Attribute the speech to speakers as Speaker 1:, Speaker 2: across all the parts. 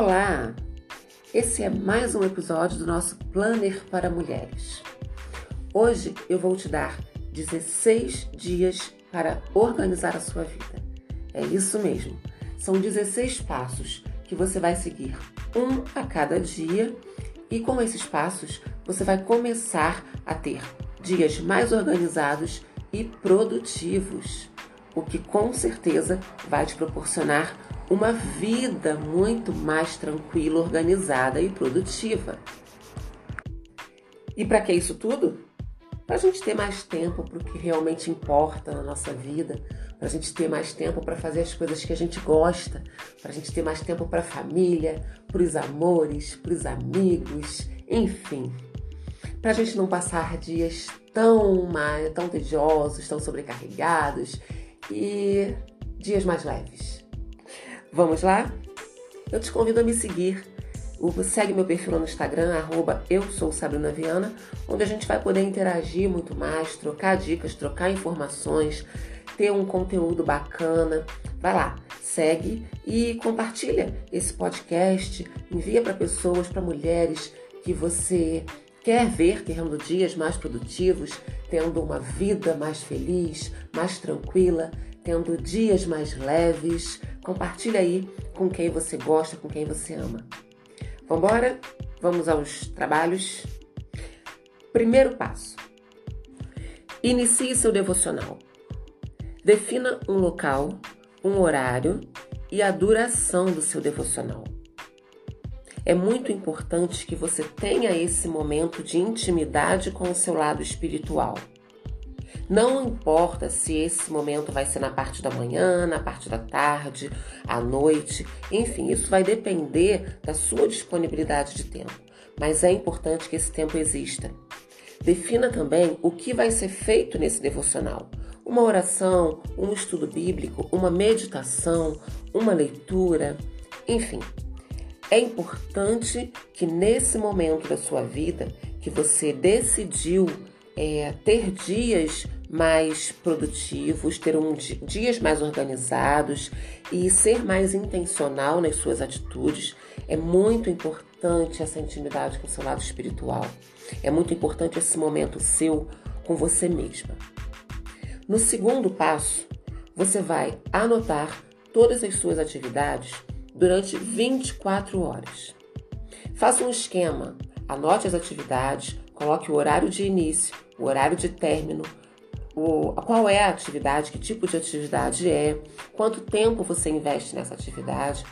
Speaker 1: Olá! Esse é mais um episódio do nosso Planner para Mulheres. Hoje eu vou te dar 16 dias para organizar a sua vida. É isso mesmo, são 16 passos que você vai seguir um a cada dia e com esses passos você vai começar a ter dias mais organizados e produtivos, o que com certeza vai te proporcionar uma vida muito mais tranquila, organizada e produtiva. E para que isso tudo? Para a gente ter mais tempo para o que realmente importa na nossa vida, para a gente ter mais tempo para fazer as coisas que a gente gosta, para a gente ter mais tempo para a família, para os amores, para os amigos, enfim. Para a gente não passar dias tão, tão tediosos, tão sobrecarregados e dias mais leves. Vamos lá? Eu te convido a me seguir. Segue meu perfil no Instagram, arroba eu sou Sabrina Viana, onde a gente vai poder interagir muito mais, trocar dicas, trocar informações, ter um conteúdo bacana. Vai lá, segue e compartilha esse podcast, envia para pessoas, para mulheres que você quer ver tendo dias mais produtivos, tendo uma vida mais feliz, mais tranquila tendo dias mais leves. Compartilha aí com quem você gosta, com quem você ama. Vambora? Vamos aos trabalhos. Primeiro passo. Inicie seu devocional. Defina um local, um horário e a duração do seu devocional. É muito importante que você tenha esse momento de intimidade com o seu lado espiritual. Não importa se esse momento vai ser na parte da manhã, na parte da tarde, à noite, enfim, isso vai depender da sua disponibilidade de tempo. Mas é importante que esse tempo exista. Defina também o que vai ser feito nesse devocional. Uma oração, um estudo bíblico, uma meditação, uma leitura, enfim. É importante que nesse momento da sua vida que você decidiu é, ter dias mais produtivos, ter um, dias mais organizados e ser mais intencional nas suas atitudes. É muito importante essa intimidade com o seu lado espiritual. É muito importante esse momento seu com você mesma. No segundo passo, você vai anotar todas as suas atividades durante 24 horas. Faça um esquema, anote as atividades, coloque o horário de início, o horário de término, o, qual é a atividade, que tipo de atividade é, quanto tempo você investe nessa atividade.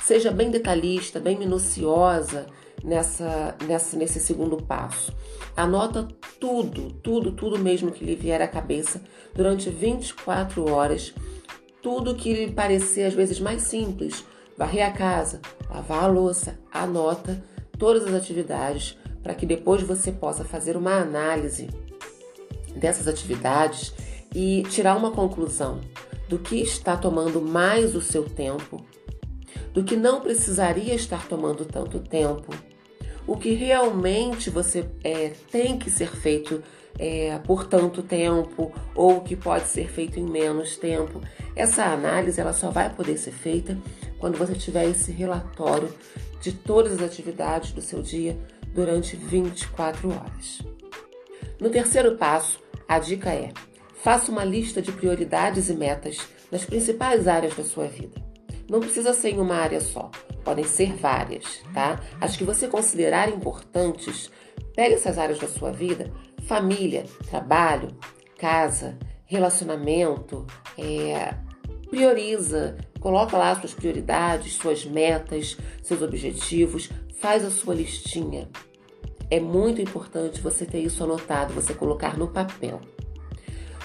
Speaker 1: Seja bem detalhista, bem minuciosa nessa, nessa, nesse segundo passo. Anota tudo, tudo, tudo mesmo que lhe vier à cabeça durante 24 horas. Tudo que lhe parecer às vezes mais simples. Varrer a casa, lavar a louça, anota todas as atividades para que depois você possa fazer uma análise dessas atividades e tirar uma conclusão do que está tomando mais o seu tempo, do que não precisaria estar tomando tanto tempo, o que realmente você é, tem que ser feito é, por tanto tempo ou o que pode ser feito em menos tempo. Essa análise ela só vai poder ser feita quando você tiver esse relatório de todas as atividades do seu dia durante 24 horas. No terceiro passo, a dica é: faça uma lista de prioridades e metas nas principais áreas da sua vida. Não precisa ser em uma área só, podem ser várias, tá? As que você considerar importantes, pegue essas áreas da sua vida: família, trabalho, casa, relacionamento, é, prioriza, coloca lá suas prioridades, suas metas, seus objetivos, faz a sua listinha. É muito importante você ter isso anotado, você colocar no papel.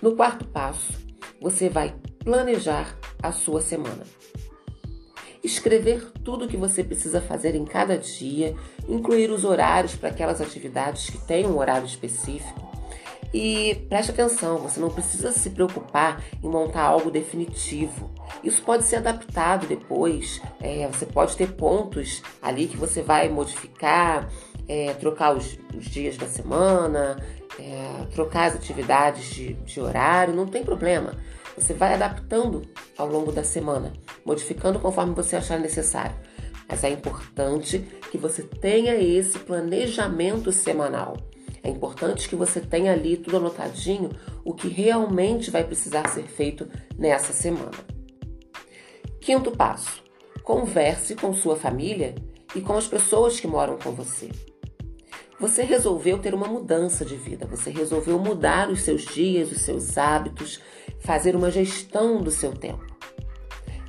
Speaker 1: No quarto passo, você vai planejar a sua semana. Escrever tudo o que você precisa fazer em cada dia, incluir os horários para aquelas atividades que têm um horário específico. E preste atenção, você não precisa se preocupar em montar algo definitivo. Isso pode ser adaptado depois. É, você pode ter pontos ali que você vai modificar, é, trocar os, os, dias da semana, é, trocar as atividades de, de horário, não tem problema. Você vai adaptando ao longo da semana, modificando conforme você achar necessário. Mas é importante que você tenha esse planejamento semanal. É importante que você tenha ali tudo anotadinho, o que realmente vai precisar ser feito nessa semana. Quinto passo: converse com sua família e com as pessoas que moram com você. Você resolveu ter uma mudança de vida, você resolveu mudar os seus dias, os seus hábitos, fazer uma gestão do seu tempo.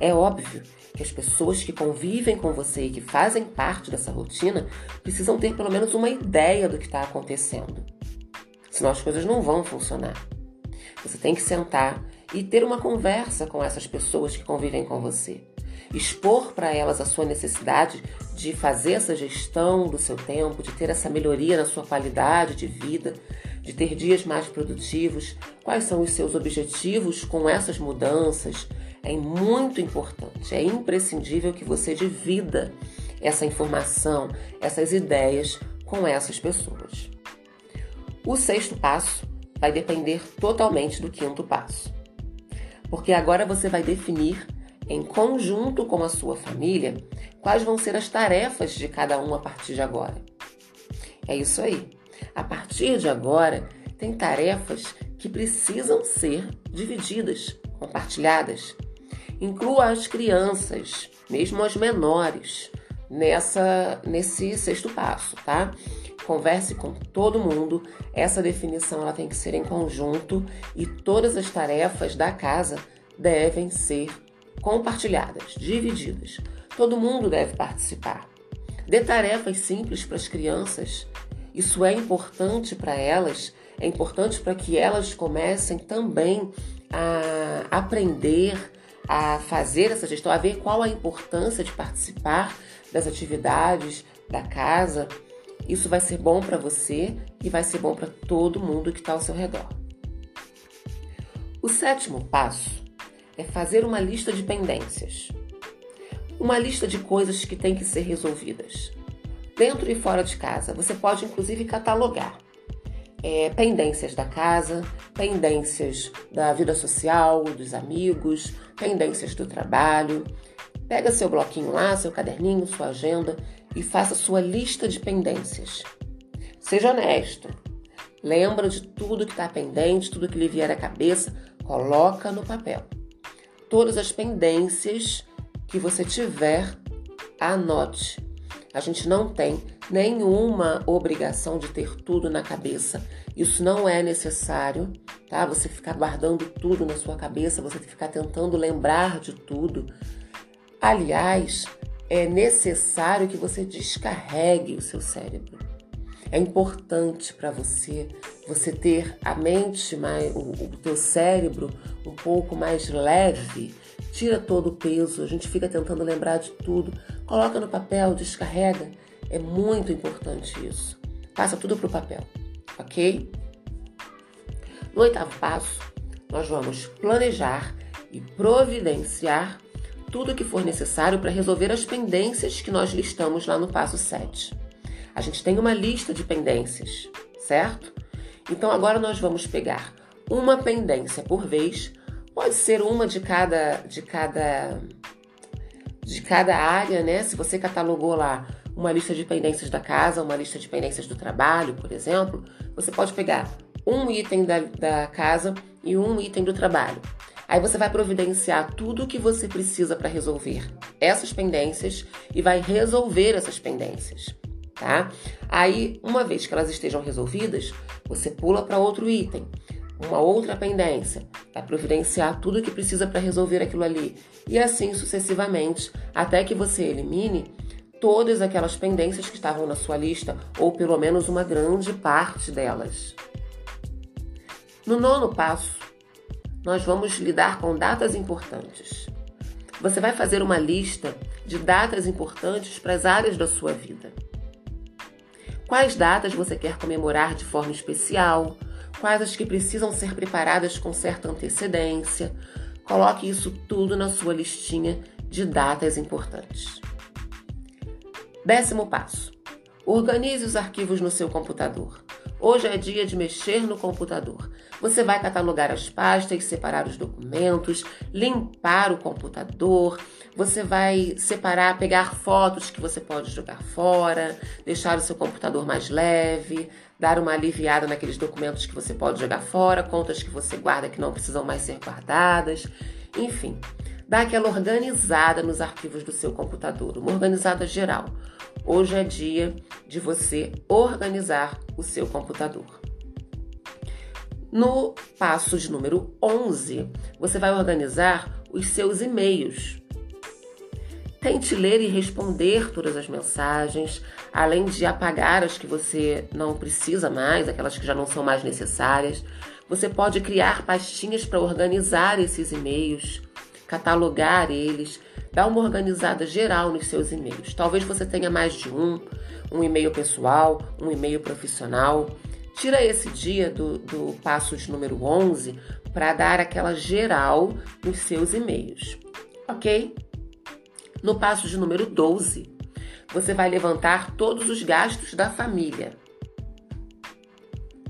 Speaker 1: É óbvio que as pessoas que convivem com você e que fazem parte dessa rotina precisam ter pelo menos uma ideia do que está acontecendo. Senão as coisas não vão funcionar. Você tem que sentar e ter uma conversa com essas pessoas que convivem com você expor para elas a sua necessidade de fazer essa gestão do seu tempo, de ter essa melhoria na sua qualidade de vida, de ter dias mais produtivos, quais são os seus objetivos com essas mudanças. É muito importante, é imprescindível que você divida essa informação, essas ideias com essas pessoas. O sexto passo vai depender totalmente do quinto passo. Porque agora você vai definir em conjunto com a sua família, quais vão ser as tarefas de cada um a partir de agora. É isso aí. A partir de agora, tem tarefas que precisam ser divididas, compartilhadas. Inclua as crianças, mesmo as menores, nessa nesse sexto passo, tá? Converse com todo mundo. Essa definição ela tem que ser em conjunto e todas as tarefas da casa devem ser compartilhadas, divididas. Todo mundo deve participar. Dê tarefas simples para as crianças. Isso é importante para elas, é importante para que elas comecem também a aprender a fazer essa gestão, a ver qual a importância de participar das atividades da casa. Isso vai ser bom para você e vai ser bom para todo mundo que está ao seu redor. O sétimo passo é fazer uma lista de pendências. Uma lista de coisas que têm que ser resolvidas. Dentro e fora de casa. Você pode inclusive catalogar. É, pendências da casa, pendências da vida social, dos amigos, pendências do trabalho. Pega seu bloquinho lá, seu caderninho, sua agenda e faça sua lista de pendências. Seja honesto. Lembra de tudo que está pendente, tudo que lhe vier à cabeça, coloca no papel todas as pendências que você tiver, anote. A gente não tem nenhuma obrigação de ter tudo na cabeça. Isso não é necessário, tá? Você ficar guardando tudo na sua cabeça, você ficar tentando lembrar de tudo. Aliás, é necessário que você descarregue o seu cérebro. É importante para você você ter a mente mais, o, o teu cérebro um pouco mais leve. Tira todo o peso. A gente fica tentando lembrar de tudo. Coloca no papel, descarrega. É muito importante isso. Passa tudo para o papel, ok? No oitavo passo, nós vamos planejar e providenciar tudo o que for necessário para resolver as pendências que nós listamos lá no passo 7. A gente tem uma lista de pendências, certo? Então agora nós vamos pegar uma pendência por vez, pode ser uma de cada de cada de cada área, né? Se você catalogou lá uma lista de pendências da casa, uma lista de pendências do trabalho, por exemplo, você pode pegar um item da, da casa e um item do trabalho. Aí você vai providenciar tudo o que você precisa para resolver essas pendências e vai resolver essas pendências tá? Aí, uma vez que elas estejam resolvidas, você pula para outro item, uma outra pendência, vai providenciar tudo o que precisa para resolver aquilo ali, e assim sucessivamente, até que você elimine todas aquelas pendências que estavam na sua lista, ou pelo menos uma grande parte delas. No nono passo, nós vamos lidar com datas importantes. Você vai fazer uma lista de datas importantes para as áreas da sua vida. Quais datas você quer comemorar de forma especial? Quais as que precisam ser preparadas com certa antecedência? Coloque isso tudo na sua listinha de datas importantes. Décimo passo: organize os arquivos no seu computador. Hoje é dia de mexer no computador. Você vai catalogar as pastas, separar os documentos, limpar o computador. Você vai separar, pegar fotos que você pode jogar fora, deixar o seu computador mais leve, dar uma aliviada naqueles documentos que você pode jogar fora, contas que você guarda que não precisam mais ser guardadas. Enfim, dá aquela organizada nos arquivos do seu computador, uma organizada geral. Hoje é dia de você organizar o seu computador. No passo de número 11, você vai organizar os seus e-mails. Tente ler e responder todas as mensagens, além de apagar as que você não precisa mais, aquelas que já não são mais necessárias. Você pode criar pastinhas para organizar esses e-mails, catalogar eles, dar uma organizada geral nos seus e-mails. Talvez você tenha mais de um, um e-mail pessoal, um e-mail profissional. Tira esse dia do, do passo de número 11 para dar aquela geral nos seus e-mails, ok? No passo de número 12, você vai levantar todos os gastos da família.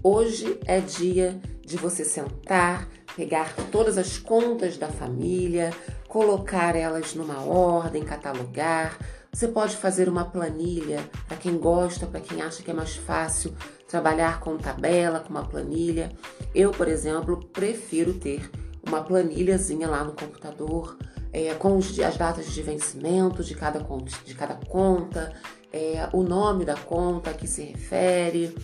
Speaker 1: Hoje é dia de você sentar, pegar todas as contas da família, colocar elas numa ordem, catalogar. Você pode fazer uma planilha para quem gosta, para quem acha que é mais fácil trabalhar com tabela, com uma planilha. Eu, por exemplo, prefiro ter uma planilhazinha lá no computador é, com os, as datas de vencimento de cada, de cada conta, é, o nome da conta a que se refere,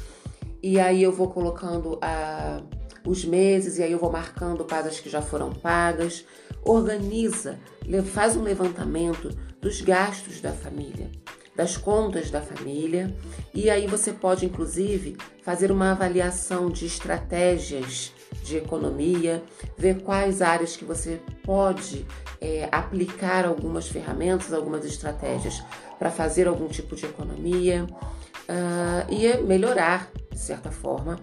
Speaker 1: e aí eu vou colocando a, os meses e aí eu vou marcando quais as que já foram pagas. Organiza, faz um levantamento dos gastos da família, das contas da família, e aí você pode inclusive fazer uma avaliação de estratégias de economia, ver quais áreas que você pode é, aplicar algumas ferramentas, algumas estratégias para fazer algum tipo de economia uh, e melhorar, de certa forma,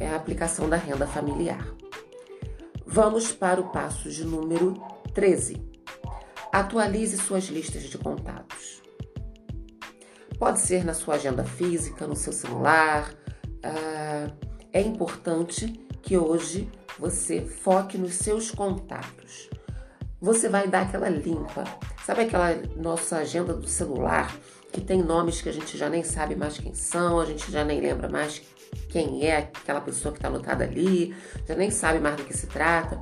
Speaker 1: é, a aplicação da renda familiar. Vamos para o passo de número 13. Atualize suas listas de contatos. Pode ser na sua agenda física, no seu celular. Uh, é importante que hoje você foque nos seus contatos. Você vai dar aquela limpa. Sabe aquela nossa agenda do celular que tem nomes que a gente já nem sabe mais quem são, a gente já nem lembra mais quem é aquela pessoa que está anotada ali, já nem sabe mais do que se trata.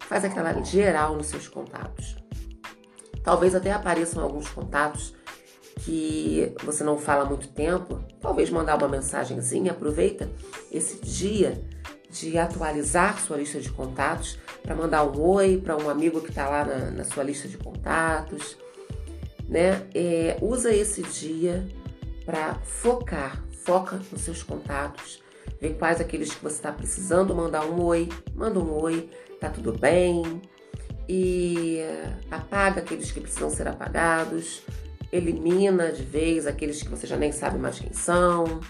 Speaker 1: Faz aquela geral nos seus contatos. Talvez até apareçam alguns contatos que você não fala há muito tempo, talvez mandar uma mensagenzinha, aproveita esse dia de atualizar sua lista de contatos para mandar um oi para um amigo que está lá na, na, sua lista de contatos, né? É, usa esse dia para focar, foca nos seus contatos, vê quais aqueles que você está precisando mandar um oi, manda um oi, tá tudo bem, e apaga aqueles que precisam ser apagados, elimina de vez aqueles que você já nem sabe mais quem são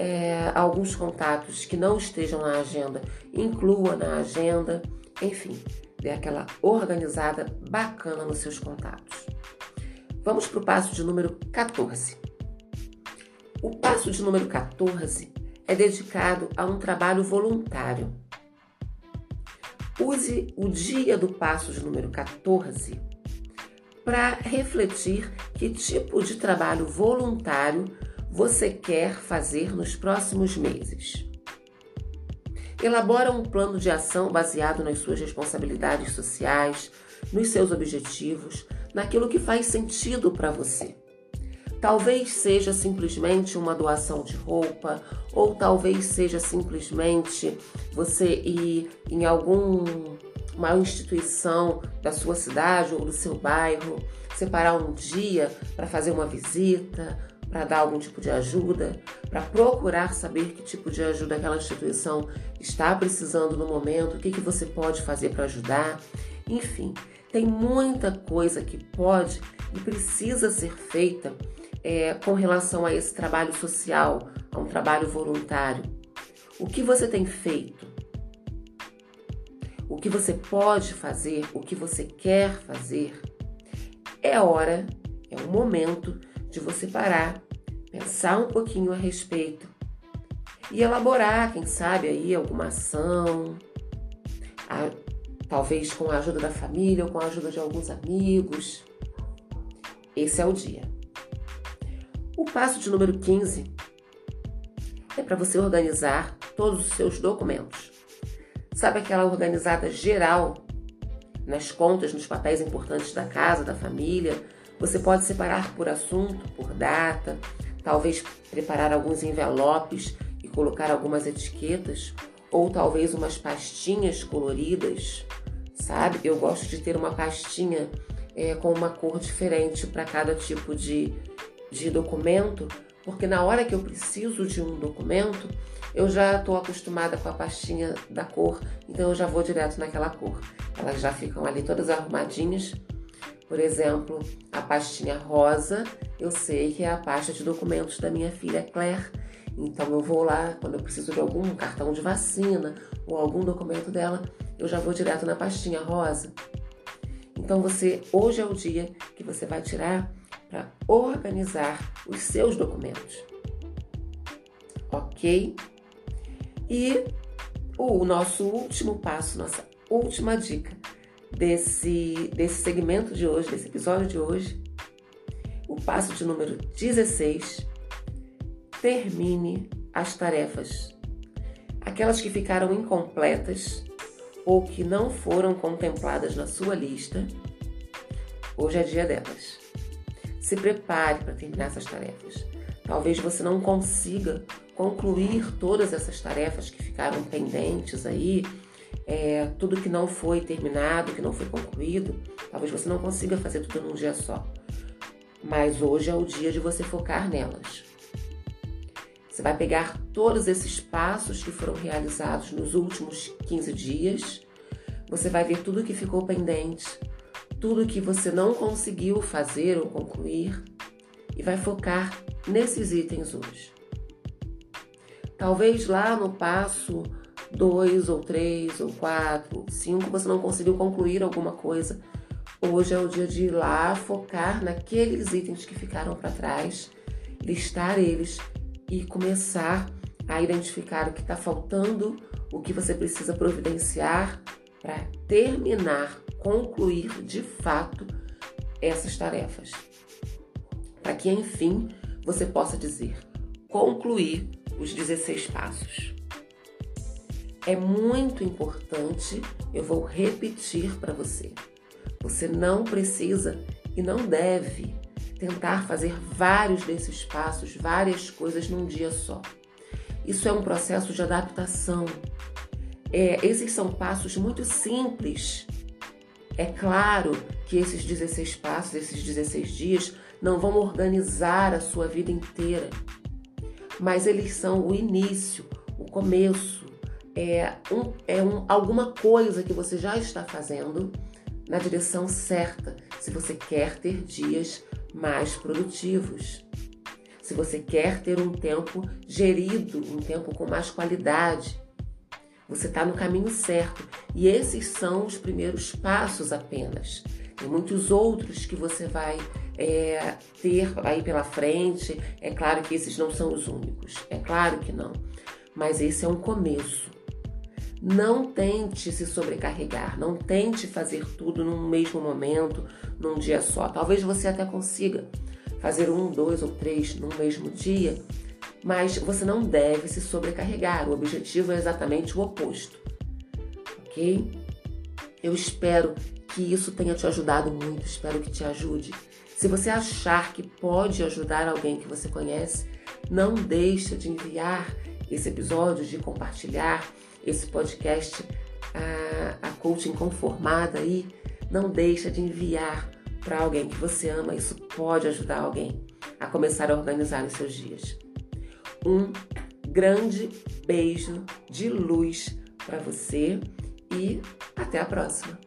Speaker 1: é, alguns contatos que não estejam na agenda, inclua na agenda, enfim, dê aquela organizada bacana nos seus contatos. Vamos para o passo de número 14. O passo de número 14 é dedicado a um trabalho voluntário. Use o dia do passo de número 14 para refletir que tipo de trabalho voluntário você quer fazer nos próximos meses. Elabora um plano de ação baseado nas suas responsabilidades sociais, nos seus objetivos, naquilo que faz sentido para você. Talvez seja simplesmente uma doação de roupa, ou talvez seja simplesmente você ir em alguma instituição da sua cidade ou do seu bairro, separar um dia para fazer uma visita, para dar algum tipo de ajuda, para procurar saber que tipo de ajuda aquela instituição está precisando no momento, o que, que você pode fazer para ajudar. Enfim, tem muita coisa que pode e precisa ser feita é, com relação a esse trabalho social, a um trabalho voluntário. O que você tem feito? O que você pode fazer? O que você quer fazer? É hora, é o momento de você parar, pensar um pouquinho a respeito e elaborar, quem sabe, aí alguma ação, a, talvez com a ajuda da família ou com a ajuda de alguns amigos. Esse é o dia. O passo de número 15 é para você organizar todos os seus documentos. Sabe aquela organizada geral nas contas, nos papéis importantes da casa, da família? Você pode separar por assunto, por data, talvez preparar alguns envelopes e colocar algumas etiquetas, ou talvez umas pastinhas coloridas, sabe? Eu gosto de ter uma pastinha é, com uma cor diferente para cada tipo de, de documento, porque na hora que eu preciso de um documento, eu já estou acostumada com a pastinha da cor, então eu já vou direto naquela cor. Elas já ficam ali todas arrumadinhas. Por exemplo, a pastinha rosa, eu sei que é a pasta de documentos da minha filha Claire. Então eu vou lá quando eu preciso de algum cartão de vacina ou algum documento dela, eu já vou direto na pastinha rosa. Então você hoje é o dia que você vai tirar para organizar os seus documentos. Ok? E o nosso último passo, nossa última dica desse, desse segmento de hoje, desse episódio de hoje, o passo de número 16, termine as tarefas. Aquelas que ficaram incompletas ou que não foram contempladas na sua lista, hoje é dia delas. Se prepare para terminar essas tarefas. Talvez você não consiga concluir todas essas tarefas que ficaram pendentes aí, é, tudo que não foi terminado, que não foi concluído. Talvez você não consiga fazer tudo num dia só. Mas hoje é o dia de você focar nelas. Você vai pegar todos esses passos que foram realizados nos últimos 15 dias. Você vai ver tudo que ficou pendente, tudo que você não conseguiu fazer ou concluir e vai focar nesses itens hoje. Talvez lá no passo 2 ou 3 ou 4 ou 5 você não conseguiu concluir alguma coisa. Hoje é o dia de ir lá focar naqueles itens que ficaram para trás, listar eles e começar a identificar o que está faltando, o que você precisa providenciar para terminar concluir de fato essas tarefas. Para que, enfim, você possa dizer: concluir os 16 passos. É muito importante, eu vou repetir para você. Você não precisa e não deve tentar fazer vários desses passos, várias coisas num dia só. Isso é um processo de adaptação. É, esses são passos muito simples é claro que esses 16 passos, esses 16 dias, não vão organizar a sua vida inteira, mas eles são o início, o começo, é, um, é um, alguma coisa que você já está fazendo na direção certa, se você quer ter dias mais produtivos. Se você quer ter um tempo gerido, um tempo com mais qualidade, você está no caminho certo. E esses são os primeiros passos apenas. Tem muitos outros que você vai é, ter aí pela frente. É claro que esses não são os únicos. É claro que não. Mas esse é um começo. Não tente se sobrecarregar, não tente fazer tudo num mesmo momento, num dia só. Talvez você até consiga fazer um, dois ou três num mesmo dia, mas você não deve se sobrecarregar. O objetivo é exatamente o oposto, ok? Eu espero que isso tenha te ajudado muito, espero que te ajude. Se você achar que pode ajudar alguém que você conhece, não deixe de enviar esse episódio, de compartilhar esse podcast, a, a coaching conformada aí. Não deixe de enviar para alguém que você ama, isso pode ajudar alguém a começar a organizar os seus dias. Um grande beijo de luz para você e até a próxima.